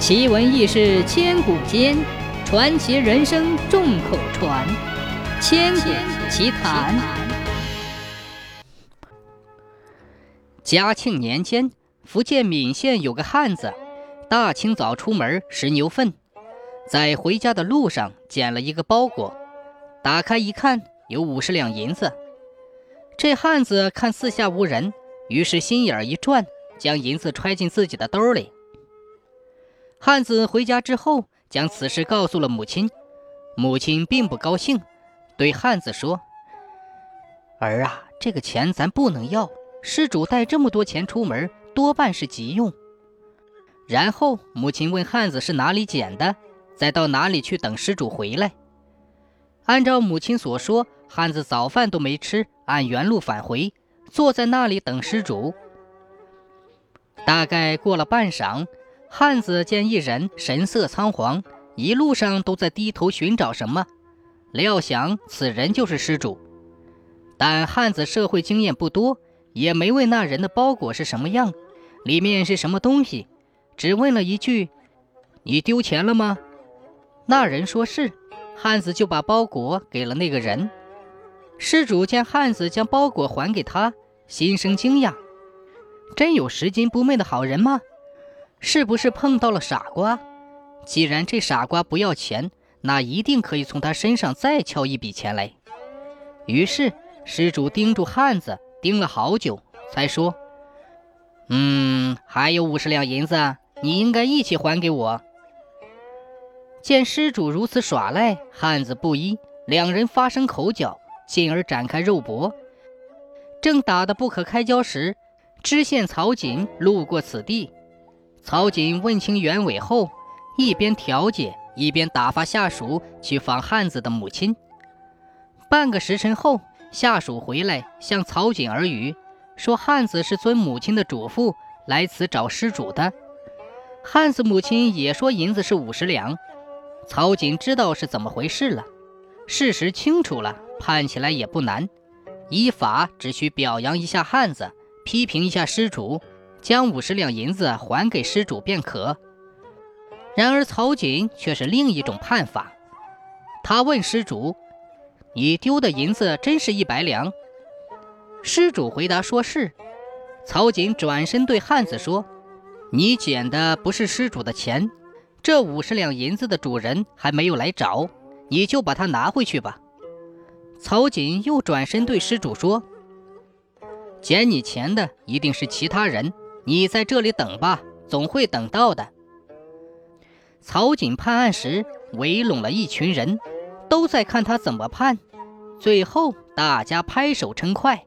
奇闻异事千古间，传奇人生众口传。千古奇谈。嘉庆年间，福建闽县有个汉子，大清早出门拾牛粪，在回家的路上捡了一个包裹，打开一看，有五十两银子。这汉子看四下无人，于是心眼一转，将银子揣进自己的兜里。汉子回家之后，将此事告诉了母亲。母亲并不高兴，对汉子说：“儿啊，这个钱咱不能要。施主带这么多钱出门，多半是急用。”然后母亲问汉子是哪里捡的，再到哪里去等施主回来。按照母亲所说，汉子早饭都没吃，按原路返回，坐在那里等施主。大概过了半晌。汉子见一人神色仓皇，一路上都在低头寻找什么，料想此人就是施主。但汉子社会经验不多，也没问那人的包裹是什么样，里面是什么东西，只问了一句：“你丢钱了吗？”那人说是，汉子就把包裹给了那个人。施主见汉子将包裹还给他，心生惊讶：“真有拾金不昧的好人吗？”是不是碰到了傻瓜？既然这傻瓜不要钱，那一定可以从他身上再敲一笔钱来。于是施主盯住汉子，盯了好久，才说：“嗯，还有五十两银子，你应该一起还给我。”见施主如此耍赖，汉子不依，两人发生口角，进而展开肉搏。正打得不可开交时，知县曹锦路过此地。曹锦问清原委后，一边调解，一边打发下属去访汉子的母亲。半个时辰后，下属回来向曹锦耳语，说汉子是遵母亲的嘱咐来此找施主的。汉子母亲也说银子是五十两。曹锦知道是怎么回事了，事实清楚了，判起来也不难，依法只需表扬一下汉子，批评一下施主。将五十两银子还给施主便可。然而曹锦却是另一种判法。他问施主：“你丢的银子真是一百两？”施主回答说是。曹锦转身对汉子说：“你捡的不是施主的钱，这五十两银子的主人还没有来找，你就把它拿回去吧。”曹锦又转身对施主说：“捡你钱的一定是其他人。”你在这里等吧，总会等到的。曹瑾判案时，围拢了一群人，都在看他怎么判。最后，大家拍手称快。